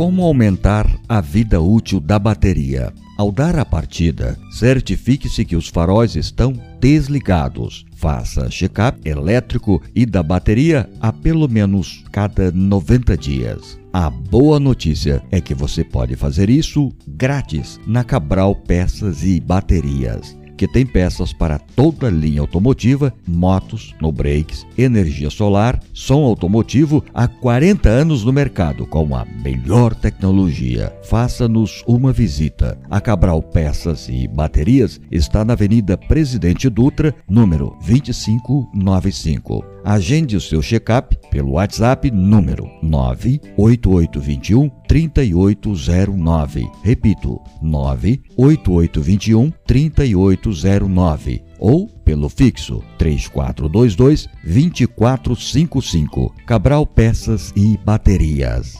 Como aumentar a vida útil da bateria? Ao dar a partida, certifique-se que os faróis estão desligados. Faça check-up elétrico e da bateria a pelo menos cada 90 dias. A boa notícia é que você pode fazer isso grátis na Cabral Peças e Baterias que tem peças para toda a linha automotiva, motos, no brakes, energia solar, som automotivo há 40 anos no mercado com a melhor tecnologia. Faça-nos uma visita. A Cabral Peças e Baterias está na Avenida Presidente Dutra, número 2595. Agende o seu check-up pelo WhatsApp número 98821 3809. Repito, 98821 3809 ou pelo fixo 3422 2455. Cabral Peças e Baterias.